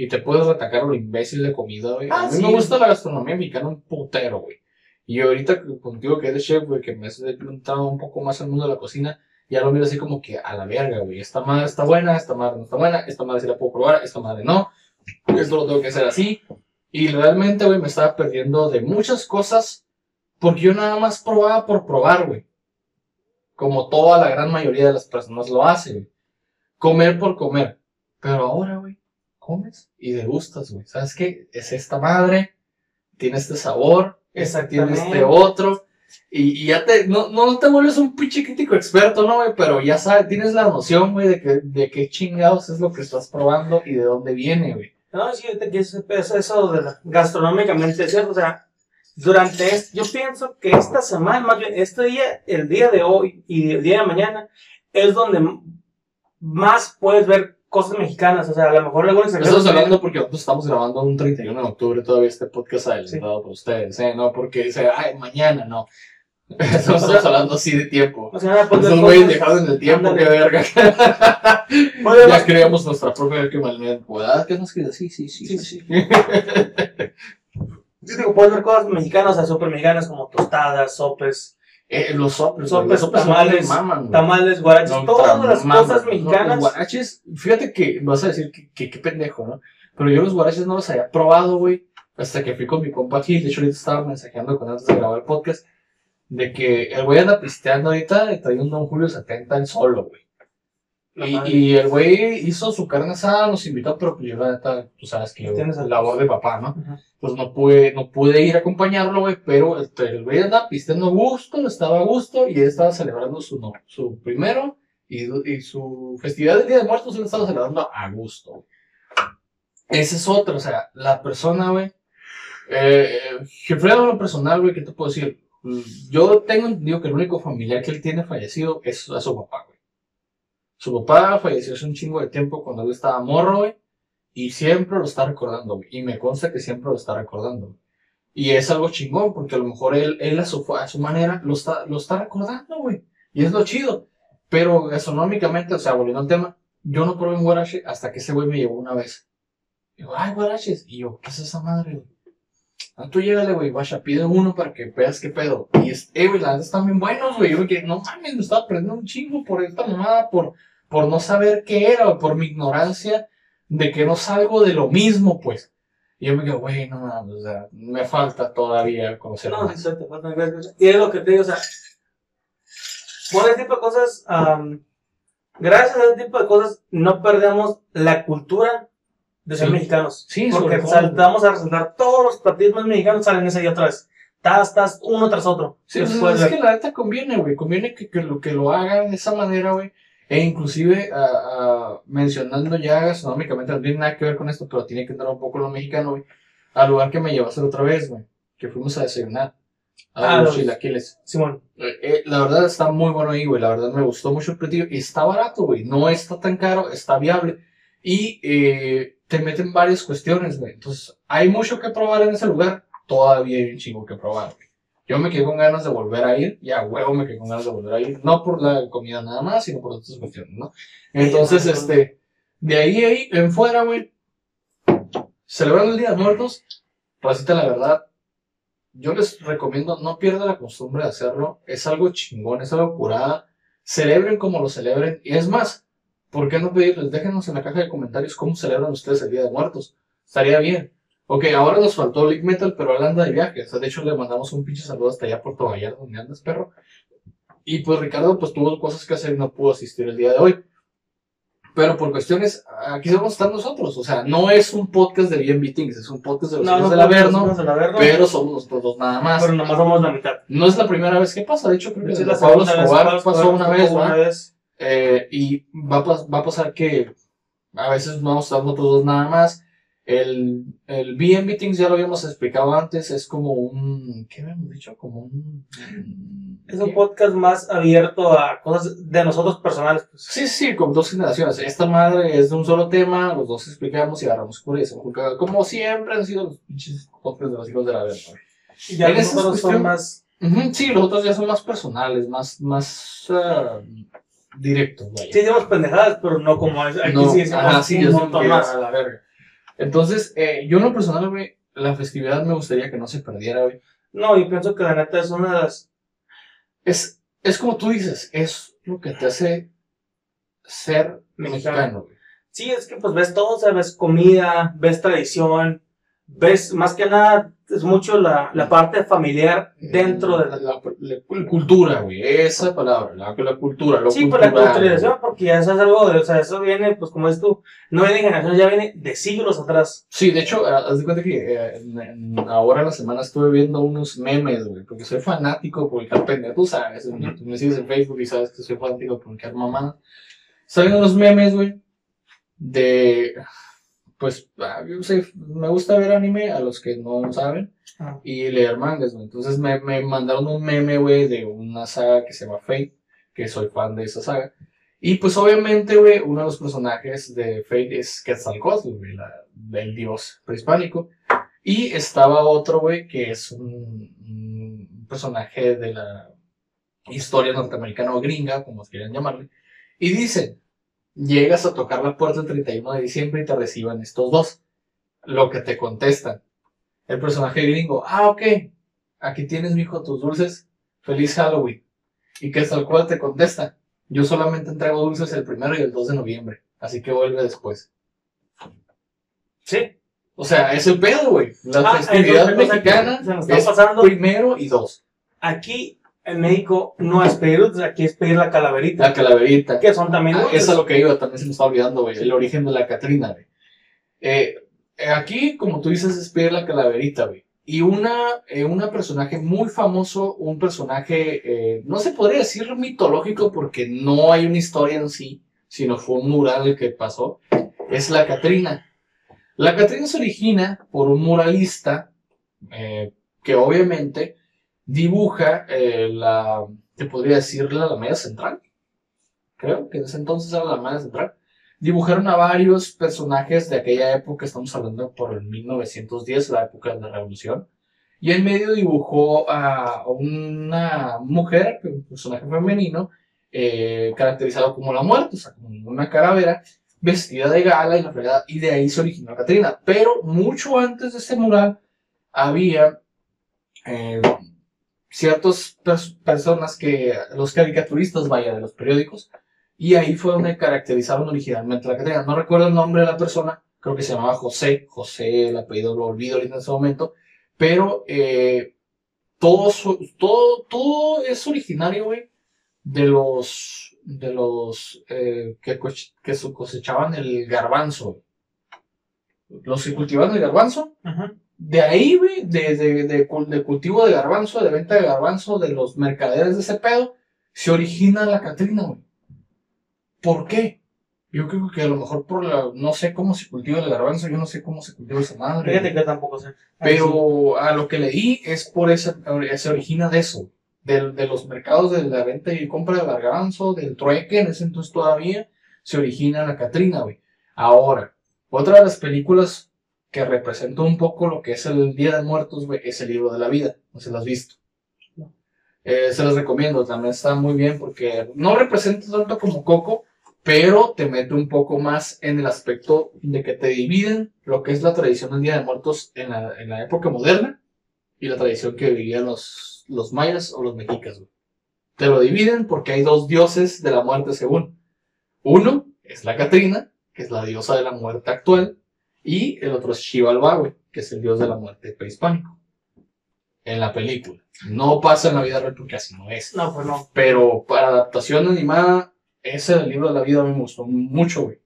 Y te puedes retacar a lo imbécil de comida, güey. Ah, a mí sí. me gusta la gastronomía mexicana un putero, güey. Y ahorita contigo que eres chef, güey, que me has entrado un poco más al mundo de la cocina, ya lo miro así como que a la verga, güey. Esta madre está buena, esta madre no está buena, esta madre sí la puedo probar, esta madre no. Esto lo tengo que hacer así. Y realmente, güey, me estaba perdiendo de muchas cosas porque yo nada más probaba por probar, güey. Como toda la gran mayoría de las personas lo hace, güey. Comer por comer. Pero ahora, güey, comes y degustas, güey. ¿Sabes qué? Es esta madre, tiene este sabor, esta tiene este otro. Y, y ya te, no, no te vuelves un pinche crítico experto, ¿no, güey? Pero ya sabes, tienes la noción, güey, de, que, de qué chingados es lo que estás probando y de dónde viene, güey. No, sí, que es es eso de la, gastronómicamente, es ¿cierto? O sea, durante este, yo pienso que esta semana, más bien, este día, el día de hoy y el día de mañana, es donde más puedes ver cosas mexicanas, o sea, a lo mejor algunos Estamos hablando porque nosotros estamos grabando un 31 de octubre todavía este podcast adelantado por ustedes, ¿eh? No porque dice, ay, mañana, no. Estamos hablando así de tiempo. O sea, pues, Esos güeyes dejados en el tiempo, qué verga. Ya creamos nuestra propia ¿verdad? ¿Qué nos queda? Sí, sí, sí. Sí, sí. Yo digo, puedes ver cosas mexicanas, o sea, súper mexicanas como tostadas, sopes, Eh, los sopes, Sopes, sopes tamales, maman, tamales, guaraches, No, todas las maman, cosas ¿no? mexicanas. Los guaraches, fíjate que vas a decir que, que, qué pendejo, ¿no? Pero yo los guaraches no los había probado, güey, hasta que fui con mi compa Gil. De hecho, ahorita estaba mensajeando con antes de grabar el podcast, de que el güey anda pisteando ahorita y trae un Don Julio 70 en solo, güey. Y, el güey hizo su carne asada, nos invitó, pero pues yo la neta, tú sabes que yo, Tienes el- labor de papá, ¿no? Pues no pude, no pude ir a acompañarlo, güey, pero este, el güey andaba pisteando a gusto, estaba a gusto, y él estaba celebrando su, no, su primero, y, y su festividad del Día de Muertos, él estaba celebrando a gusto, güey. Ese es otro, o sea, la persona, güey, eh, Jefredo, lo personal, güey, ¿qué te puedo decir? Mm, Yo tengo entendido que el único familiar que él tiene fallecido es a su papá, güey. Su papá falleció hace un chingo de tiempo cuando él estaba morro, güey. Y siempre lo está recordando, güey. Y me consta que siempre lo está recordando. Y es algo chingón, porque a lo mejor él, él a, su, a su manera lo está, lo está recordando, güey. Y es lo chido. Pero gastronómicamente, o sea, volviendo al tema, yo no probé un guarache hasta que ese güey me llevó una vez. Digo, ay, guaraches. Y yo, ¿qué es esa madre, güey? Ah, tú llégale, güey, vaya, pide uno para que veas qué pedo. Y es, eh, güey, las están bien buenos, güey. Yo me quedé, no mames, me estaba aprendiendo un chingo por esta mamada, por, por no saber qué era, o por mi ignorancia de que no salgo de lo mismo, pues. Y yo me quedo, güey, no mames, o sea, me falta todavía conocer No, más. varias cosas. Y es lo que te digo, o sea, por ese tipo de cosas, am, gracias a ese tipo de cosas, no perdemos la cultura de ser Sí. mexicanos. Sí, porque saltamos a resaltar todos los partidos más mexicanos salen esa y otra vez. Tas, tas, uno tras otro. Sí, pues, es ver. que la neta conviene, güey. Conviene que, que lo, que lo hagan de esa manera, güey. E inclusive, ah, mencionando ya gastronómicamente, no tiene nada que ver con esto, pero tiene que entrar un poco lo mexicano, güey. Al lugar que me llevaste la otra vez, güey. Que fuimos a desayunar. A Ah, los los- chilaquiles. Simón. Eh, eh, la verdad está muy bueno ahí, güey. La verdad me gustó mucho el platillo. Y está barato, güey. No está tan caro, está viable. Y eh, te meten varias cuestiones, güey. Entonces, hay mucho que probar en ese lugar. Todavía hay un chingo que probar, güey. Yo me quedé con ganas de volver a ir. Ya, huevo, me quedé con ganas de volver a ir. No por la comida nada más, sino por otras cuestiones, ¿no? Entonces, Sí, este, de ahí, ahí, en fuera, güey. Celebrando el Día de Muertos. Racita, la verdad, yo les recomiendo, no pierdan la costumbre de hacerlo. Es algo chingón, es algo curada. Celebren como lo celebren. Y es más, ¿por qué no pedirles? Déjenos en la caja de comentarios cómo celebran ustedes el Día de Muertos. Estaría bien. Ok, ahora nos faltó Lick Metal, pero él anda de viaje. O sea, de hecho, le mandamos un pinche saludo hasta allá por Puerto Vallarta, donde andas, perro. Y pues Ricardo, pues tuvo cosas que hacer y no pudo asistir el día de hoy. Pero por cuestiones, aquí vamos a estar nosotros. O sea, no es un podcast de BNB Things, es un podcast de los hijos del Averno, no, del Averno, pero somos nosotros dos nada más. pero nomás somos la mitad. No es la primera vez que pasa, de hecho creo que Sí, desde Pablo Escobar pasó una vez, una. Eh, y a, va a pasar que a veces vamos a estar nosotros dos nada más. El, el BM Meetings ya lo habíamos explicado antes, es como un, ¿qué habíamos dicho? Como un... Es un ¿qué? podcast más abierto a cosas de nosotros personales. Pues. Sí, sí, con dos generaciones. Esta madre es de un solo tema, los dos explicamos y agarramos hacemos cagado. Como siempre han sido los pinches podcasts de los hijos de la verga. Y ya nosotros son más. Sí, los otros ya son más personales, más, más ah, directos, vaya. Sí, decimos pendejadas, pero no como es. Aquí No, sí decimos ajá, sí, un montón más. a la verga. Entonces, eh, yo en lo personal, güey, la festividad me gustaría que no se perdiera, güey. No, yo pienso que la neta es una de las. Es, es como tú dices, es lo que te hace ser Mexicano. mexicano, güey. Sí, es que pues ves todo, o sea, ves comida, ves tradición, ves más que nada, es mucho la, la parte familiar dentro de la. la, la- cultura, güey, esa palabra, la, cultura, lo Sí, pues la cultural, culturalización, porque ya eso es algo de, o sea, eso viene, pues como es tú, no viene de generaciones, ya viene de siglos atrás. Sí, de hecho, ah, haz de cuenta que eh, en- en- ahora en la semana estuve viendo unos memes, güey, porque soy fanático por el pendejo, tú sabes, tú me sigues en Facebook y sabes que soy fanático por mamadas. Estaba viendo unos memes, güey, de, pues, ah, yo sé, me gusta ver anime a los que no saben Ah. y leer mangas, güey. Entonces me, me mandaron un meme, güey, de una saga que se llama Fate, que soy fan de esa saga. Y pues obviamente, güey, uno de los personajes de Fate es Quetzalcóatl, güey, el dios prehispánico. Y estaba otro, güey, que es un, un personaje de la historia norteamericana o gringa, como quieran llamarle. Y dice, llegas a tocar la puerta el 31 de diciembre y te reciban estos dos. Lo que te contestan. El personaje gringo, ah, ok, aquí tienes, mijo, tus dulces. Feliz Halloween. Y que tal cual te contesta, yo solamente entrego dulces el primero y el 2 de noviembre, así que vuelve después. Sí. O sea, es el pedo, güey. La Ah, festividad mexicana se nos está es pasando. primero y dos. Aquí en México no es pedir dulces, aquí es pedir la calaverita, La calaverita. que son también Ah, dulces. eso es lo que iba, también se me está olvidando, güey. El origen de la Catrina, güey. Eh, eh, aquí, como tú dices, es pedir la calaverita, güey. Y una, eh, una personaje muy famoso, un personaje, eh, no se podría decir mitológico porque no hay una historia en sí, sino fue un mural el que pasó, es la Catrina. La Catrina se origina por un muralista que obviamente dibuja eh, la, te podría decir, la Alameda Central. Creo que en ese entonces era la Alameda Central, dibujaron a varios personajes de aquella época, estamos hablando por el 1910, la época de la Revolución, y en medio dibujó a una mujer, un personaje femenino, eh, caracterizado como la muerte, o sea, como una calavera, vestida de gala y la fregada, y de ahí se originó Catrina. Pero mucho antes de este mural había eh, ciertas pers- personas que, los caricaturistas, vaya, de los periódicos, y ahí fue donde caracterizaron originalmente la Catrina. No recuerdo el nombre de la persona, creo que se llamaba José, José, el apellido lo olvido en ese momento, pero eh, todo, todo, todo es originario, de los, de los eh, que, que cosechaban el garbanzo. Los que cultivaban el garbanzo, de ahí, güey, de, de, de, cultivo de garbanzo, de venta de garbanzo, de los mercaderes de ese pedo, se origina la Catrina, güey. ¿Por qué? Yo creo que a lo mejor por la, no sé cómo se cultiva el garbanzo, yo no sé cómo se cultiva esa madre. Fíjate que tampoco sé. Pero a lo que leí es por esa, se origina de eso, de, de los mercados de la venta y compra de garbanzo, del trueque, en ese entonces todavía, se origina la Catrina, güey. Ahora, otra de las películas que representa un poco lo que es el Día de Muertos, güey, es el libro de la vida. No se lo has visto. Eh, se los recomiendo, también está muy bien porque no representa tanto como Coco, pero te mete un poco más en el aspecto de que te dividen lo que es la tradición del Día de Muertos en la, en la época moderna y la tradición que vivían los, los mayas o los mexicas. Te lo dividen porque hay dos dioses de la muerte según. Uno es la Catrina, que es la diosa de la muerte actual, y el otro es Xibalbá, que es el dios de la muerte prehispánico. En la película. No pasa en la vida real porque así no es. No, pues no. Pero para adaptación animada, ese del libro de la vida me gustó mucho, güey.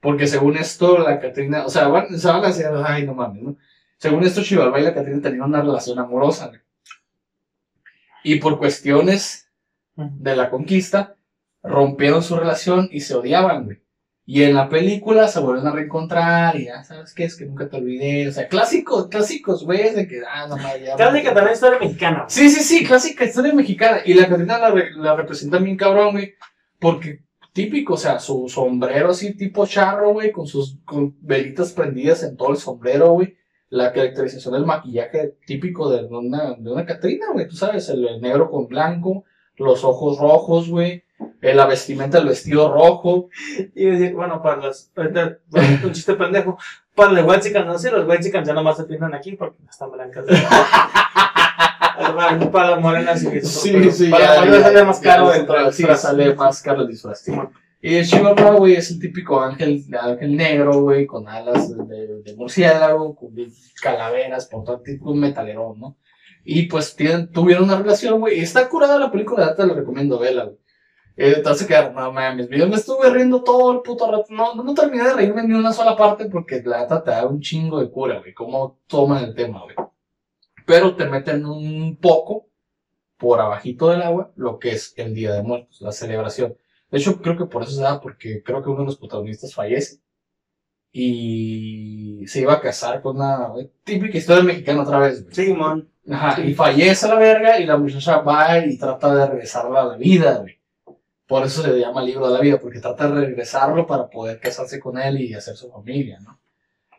Porque según esto, la Catrina, o sea, bueno, se van a decir, ay, no mames, ¿no? Según esto, Chivalba y la Catrina tenían una relación amorosa, güey. Y por cuestiones de la conquista, rompieron su relación y se odiaban, güey. Y en la película se vuelven a reencontrar y ya sabes qué es que nunca te olvidé. O sea, clásicos, clásicos, güey, de que, ah, no mames, ya. Clásica también historia mexicana. Sí, sí, sí, clásica historia mexicana. Y la Catrina la, la representa bien cabrón, güey. Porque típico, o sea, su sombrero así tipo charro, güey, con sus con velitas prendidas en todo el sombrero, güey. La caracterización del maquillaje típico de una, de una Catrina, güey, tú sabes, el negro con blanco, los ojos rojos, güey la vestimenta, el vestido rojo. Y bueno, para los, un chiste pendejo, para los white no sé, los white ya nomás se pintan aquí porque están blancas. para las morenas y Sí, sí, para las morenas sale más caro el Sí, sale más caro el disfraz. Y el Chihuahua, güey, es el típico ángel, ángel negro, güey, con alas de, de, murciélago, con calaveras, por todo tipo de metalero, ¿no? Y pues tienen, tuvieron una relación, güey. Está curada la película, te la recomiendo verla, güey. Entonces quedaron, no mames, yo me estuve riendo todo el puto rato. No, no terminé de reírme ni una sola parte porque la neta te da un chingo de cura, güey. Cómo toman el tema, güey. Pero te meten un poco por abajito del agua lo que es el Día de Muertos, la celebración. De hecho, creo que por eso se da, porque creo que uno de los protagonistas fallece. Y se iba a casar con una típica historia mexicana otra vez, güey. Sí, man. Ajá, y fallece la verga y la muchacha va y trata de regresarla a la vida, güey. Por eso se le llama libro de la vida, porque trata de regresarlo para poder casarse con él y hacer su familia, ¿no?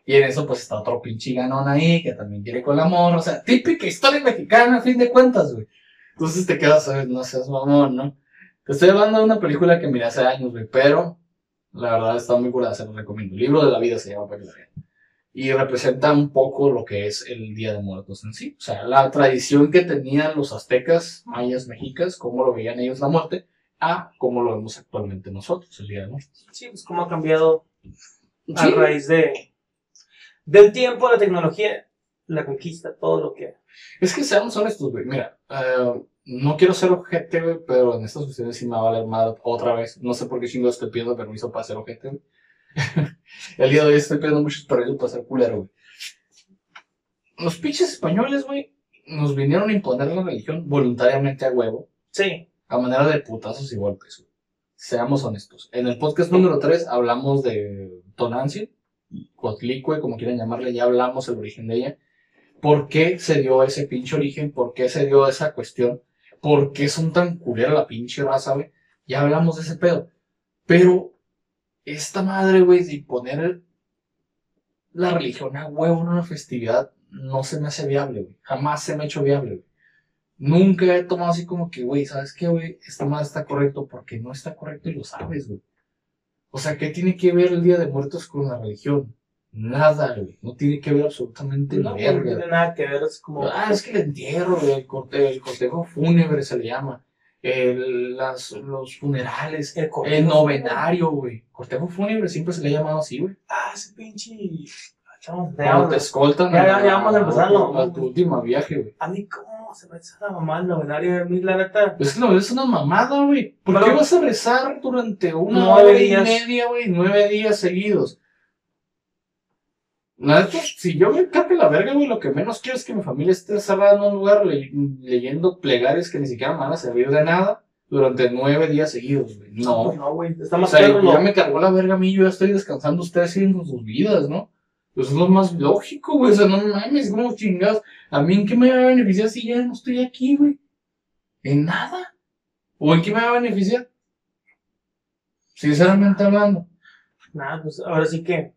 Y en eso pues está otro pinche ganón ahí que también quiere con el amor, o sea, típica historia mexicana a fin de cuentas, güey. Entonces te quedas, no seas mamón, ¿no? Te estoy hablando de una película que miré hace años, güey, pero la verdad está muy curada, se lo recomiendo. El libro de la vida se llama para que Y representa un poco lo que es el Día de Muertos en sí. O sea, la tradición que tenían los aztecas, mayas, mexicas, cómo lo veían ellos la muerte, a como lo vemos actualmente nosotros, el Día de Muertos. Sí, pues cómo ha cambiado a raíz de del tiempo, la tecnología, la conquista, todo lo que... Es que seamos honestos, güey. Mira, uh, no quiero ser ojete, güey, pero en estas cuestiones sí me va a valer mal otra vez. No sé por qué chingo estoy pidiendo permiso para ser ojete, güey. el día de hoy estoy pidiendo muchos permisos para ser culero, güey. Los pinches españoles, güey, nos vinieron a imponer la religión voluntariamente a huevo. Sí a manera de putazos y golpes. Seamos honestos. En el podcast número 3 hablamos de Tonantzin, Coatlicue, como quieran llamarle, ya hablamos el origen de ella. ¿Por qué se dio ese pinche origen? ¿Por qué se dio esa cuestión? ¿Por qué son tan culera la pinche raza, güey? Ya hablamos de ese pedo. Pero esta madre, güey, de poner la religión a huevo en una festividad no se me hace viable, güey. Jamás se me ha hecho viable, güey nunca he tomado así como que, güey, ¿sabes qué, güey? Esta madre está correcto porque no está correcto y lo sabes, güey. O sea, ¿qué tiene que ver el Día de Muertos con la religión? Nada, güey. No tiene que ver absolutamente no, nada. No tiene nada que ver, es como... Ah, es que el entierro, güey, el, corte, el cortejo fúnebre se le llama. el- las, los funerales, El novenario, güey. Cortejo fúnebre siempre se le ha llamado así, güey. Ah, ese pinche. Ya, Cuando te escoltan Ya, ya, ya vamos a empezarlo. a tu última viaje, güey. A mí, ¿cómo se me hace la mamá el novenario? A mí, la neta. Es que no, es una mamada, güey. ¿Por Pero- qué vas a rezar durante una Nueve hora días. y media, güey? Nueve días seguidos. La neta, si yo me cargue la verga, güey, lo que menos quiero es que mi familia esté cerrada en un lugar le- leyendo plegarias que ni siquiera me van a servir de nada durante nueve días seguidos, güey. No. no, güey. Está O más sea, perro, ya ¿no? me cargó la verga a mí, yo ya estoy descansando, ustedes siguen con sus vidas, ¿no? Eso es lo más lógico, güey. O sea, no mames, como chingados. ¿A mí en qué me va a beneficiar si ya no estoy aquí, güey? ¿En nada? ¿O en qué me va a beneficiar? Sinceramente hablando. Nada, pues ahora sí que.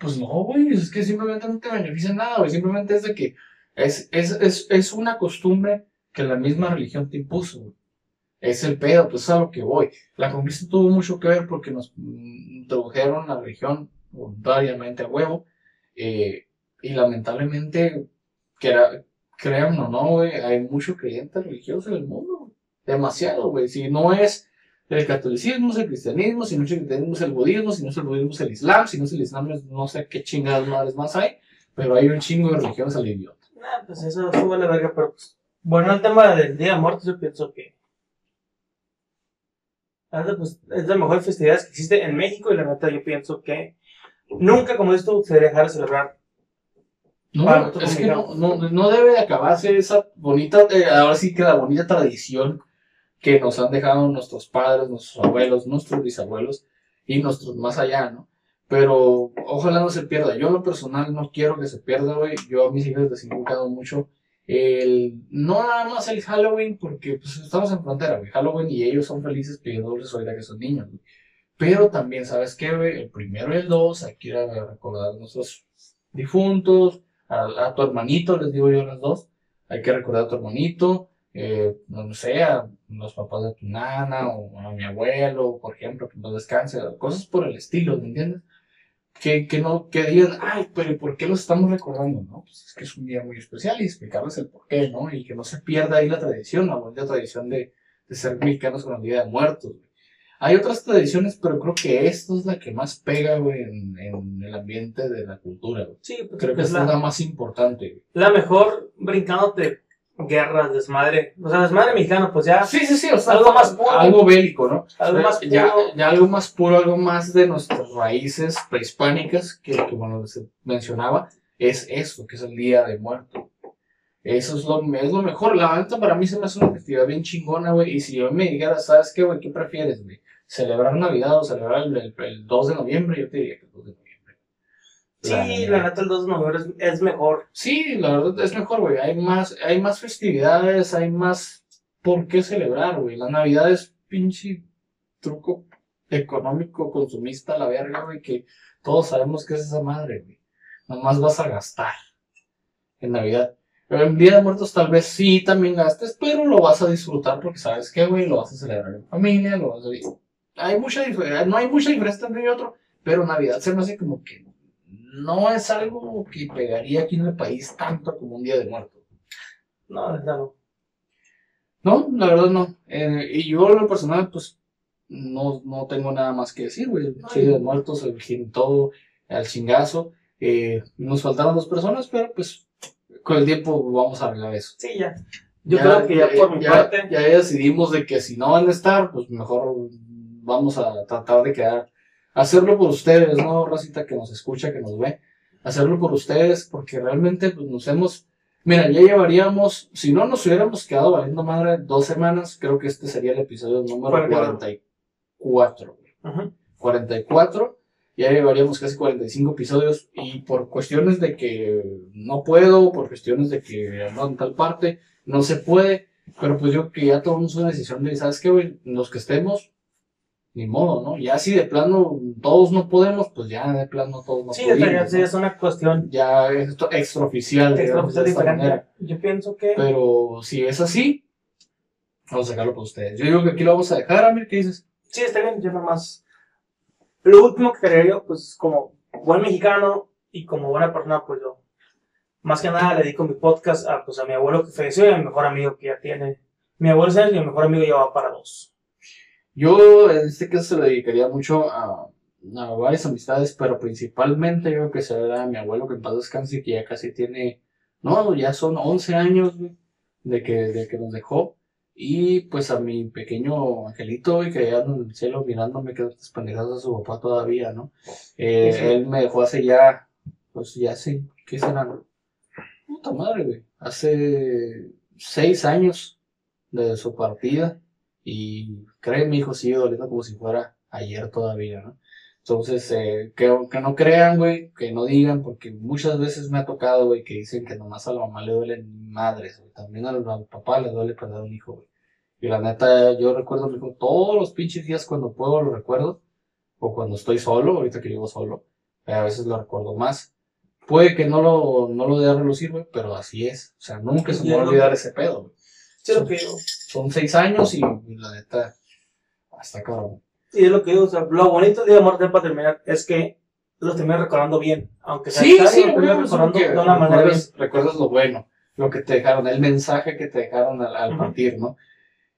Pues no, güey, es que simplemente no te beneficia en nada, güey. Simplemente es de que es, es, es, es una costumbre que la misma religión te impuso, güey. Es el pedo, pues es a lo que voy. La conquista tuvo mucho que ver porque nos mm, introdujeron la religión voluntariamente a huevo. Eh, y lamentablemente, crea- crean o no, güey, hay mucho creyente religioso en el mundo. Demasiado, güey. Si no es el catolicismo, es el cristianismo, si no es el cristianismo, es el budismo, si no es el budismo, es el islam, si no es el islam, no sé qué chingadas madres más hay, pero hay un chingo de religiones al idiota. Nah, pues eso sube la verga, pero pues. Bueno, el tema del Día de Muertos, yo pienso que. Pues es la mejor festividad que existe en México y la neta yo pienso que nunca como esto se dejará de celebrar. No, es que no, no, no debe de acabarse esa bonita, eh, ahora sí que la bonita tradición que nos han dejado nuestros padres, nuestros abuelos, nuestros bisabuelos y nuestros más allá, ¿no? Pero ojalá no se pierda. Yo en lo personal no quiero que se pierda, güey. Yo a mis hijos les he inculcado mucho el, no nada más el Halloween, porque pues estamos en frontera, güey. Halloween y ellos son felices pidiéndoles ahorita que son niños, güey. Pero también, ¿sabes qué? El primero y el dos, hay que ir a recordar a nuestros difuntos, a, tu hermanito, les digo yo a las dos. Hay que recordar a tu hermanito, eh, no sé, a los papás de tu nana o a mi abuelo, por ejemplo, que no descanse, cosas por el estilo, ¿me entiendes? Que, que no, que digan, ay, pero ¿y ¿por qué los estamos recordando? No, pues es que es un día muy especial y explicarles el por qué, ¿no? Y que no se pierda ahí la tradición, la bonita tradición de, de ser mexicanos con el Día de Muertos. Hay otras tradiciones, pero creo que esta es la que más pega, güey, en, en el ambiente de la cultura, güey. Sí, porque Creo que es esta es la, la más importante, güey. la mejor brincándote guerras, desmadre. O sea, desmadre mexicano, pues ya. Sí, sí, sí, o sea, Algo más puro. Algo bélico, ¿no? Algo más puro. ya algo más puro, algo más de nuestras raíces prehispánicas, que, que bueno, se mencionaba, es eso, que es el Día de Muerto. Eso es lo, es lo mejor. La neta para mí se me hace una festividad bien chingona, güey. Y si yo me dijera, ¿sabes qué, güey? ¿Qué prefieres, güey? ¿Celebrar Navidad o celebrar el, el, el 2 de noviembre? Yo te diría que el 2 de noviembre. Sí, la neta, el 2 de noviembre es, es mejor. Sí, la verdad es mejor, güey. Hay más, hay más festividades, hay más por qué celebrar, güey. La Navidad es pinche truco económico, consumista, a la verga, güey, que todos sabemos que es esa madre, güey. Nomás vas a gastar en Navidad. En Día de Muertos tal vez sí también gastes, pero lo vas a disfrutar porque sabes que, güey, lo vas a celebrar en familia, lo vas a... Hay mucha diferencia, no hay mucha diferencia entre uno y otro, pero Navidad se me hace como que no es algo que pegaría aquí en el país tanto como un Día de Muertos. No, la verdad no. No, la verdad no. Eh, y yo en lo personal, pues, no, no tengo nada más que decir, güey. Día de Muertos, el fin todo, al chingazo. Eh, nos faltaron dos personas, pero pues con el tiempo vamos a arreglar eso. Sí, ya. Yo creo que ya por mi ya- parte. Ya decidimos de que si no van a estar, pues mejor vamos a tratar de quedar. Hacerlo por ustedes, ¿no? Racita que nos escucha, que nos ve. Hacerlo por ustedes, porque realmente pues nos hemos. Mira, ya llevaríamos, si no nos hubiéramos quedado valiendo madre dos semanas, creo que este sería el episodio número 44. 44. güey. Ujú. 44. Ya llevaríamos casi 45 episodios y por cuestiones de que no puedo, por cuestiones de que ando en tal parte, no se puede. Pero pues yo que ya tomamos una decisión de, ¿sabes qué, güey? Los que estemos, ni modo, ¿no? Ya si de plano todos no podemos, pues ya de plano todos no Sí, ya, podemos. sí, ¿no? es una cuestión Ya es esto extraoficial, digamos, de esta diferente. manera. Yo pienso que. Pero si es así, vamos a sacarlo por ustedes. Yo digo que aquí lo vamos a dejar, Amir, ¿qué dices? Sí, está bien, yo nomás. Lo último que quería yo, pues como buen mexicano y como buena persona, pues yo. Más que nada le dedico mi podcast a, pues, a mi abuelo que falleció y a mi mejor amigo que ya tiene Mi abuelo es y mi mejor amigo ya va para dos. Yo en este caso se lo dedicaría mucho a, a varias amistades, pero principalmente yo creo que será a mi abuelo que en paz descanse, que ya casi tiene, no, ya son 11 años güey, de que, de que nos dejó. Y pues a mi pequeño angelito, güey, que ya en el cielo mirándome que estas pendejadas a su papá todavía, ¿no? Eh, Sí, sí. Él me dejó hace ya, pues ya hace, ¿qué será? Puta madre, güey. Hace seis años de su partida. Y créeme, hijo, sigue doliendo como si fuera ayer todavía, ¿no? Entonces, eh, que, que no crean, güey, que no digan, porque muchas veces me ha tocado, güey, que dicen que nomás a la mamá le duelen madres, güey. También al, al papá le duele perder un hijo, güey. Y la neta, yo recuerdo mi hijo todos los pinches días cuando puedo lo recuerdo. O cuando estoy solo, ahorita que vivo solo. eh, a veces lo recuerdo más. Puede que no lo, no lo dé a relucir, güey, pero así es. O sea, nunca se me va a olvidar ese pedo, güey. Sí, lo que. Son seis años y, y la neta, hasta cabrón. Y es lo que digo, o sea, lo bonito de Muerte para terminar es que los terminas recordando bien, aunque sea Sí, tarde, sí, los terminas recordando de una manera bien. recuerdas, lo bueno, lo que te dejaron, el mensaje que te dejaron al, partir, ¿no?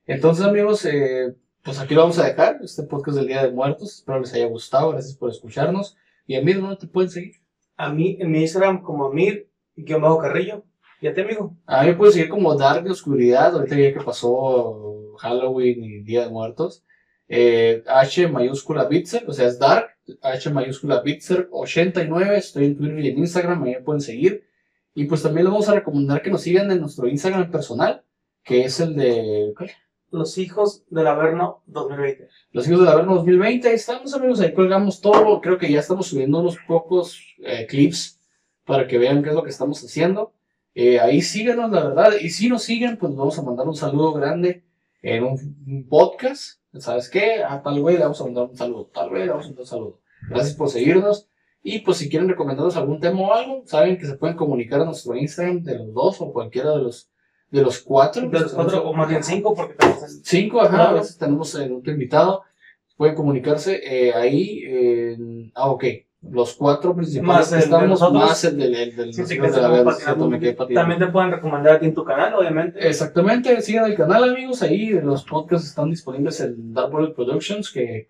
Entonces, amigos, eh, pues aquí lo vamos a dejar, este podcast del Día de Muertos. Espero les haya gustado, gracias por escucharnos. Y a mí, ¿dónde te pueden seguir? A mí, en mi Instagram, como Amir, y guion bajo Carrillo. Y a ti, amigo. A mí me pueden seguir como Dark de Oscuridad, ahorita ya que pasó Halloween y Día de Muertos. Eh, H mayúscula Bitzer, o sea, es Dark, H mayúscula Bitzer 89, estoy en Twitter y en Instagram, ahí me pueden seguir. Y pues también les vamos a recomendar que nos sigan en nuestro Instagram personal, que es el de ¿cuál? Los hijos del Averno 2020. Los Hijos del Averno 2020. Ahí estamos, amigos, ahí colgamos todo. Creo que ya estamos subiendo unos pocos eh, clips para que vean qué es lo que estamos haciendo. Eh, ahí síganos, la verdad. Y si nos siguen, pues les vamos a mandar un saludo grande en un, podcast. ¿Sabes qué? A tal güey le vamos a mandar un saludo. Tal vez le vamos a mandar un saludo. Gracias por seguirnos. Y pues si quieren recomendarnos algún tema o algo, saben que se pueden comunicar a nuestro Instagram de los dos o cualquiera de los, de los cuatro. De los cuatro, o más bien cinco, porque tenemos Cinco, ajá, a veces tenemos eh, otro invitado. Pueden comunicarse eh, ahí. ah, ok. Los cuatro principales Más que estamos, nosotros. más el del, el del Sí, los sí, hijos que de la. También te pueden recomendar a ti en tu canal, obviamente. Exactamente, sigan el canal amigos, ahí los podcasts están disponibles en Dark Bullet Productions, que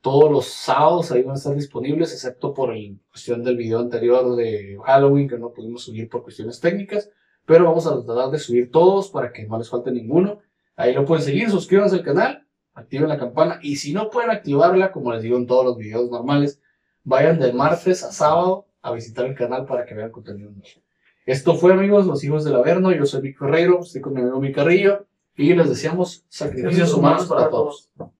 todos los sábados ahí van a estar disponibles, excepto por el cuestión del video anterior de Halloween, que no pudimos subir por cuestiones técnicas, pero vamos a tratar de subir todos para que no les falte ninguno. Ahí lo pueden seguir, suscríbanse al canal, activen la campana, y si no pueden activarla, como les digo en todos los videos normales, vayan de martes a sábado a visitar el canal para que vean contenido nuevo. Esto fue, amigos, los hijos del Averno. Yo soy Vic Ferreiro, estoy con mi amigo Mi Carrillo y les deseamos sacrificios humanos para todos.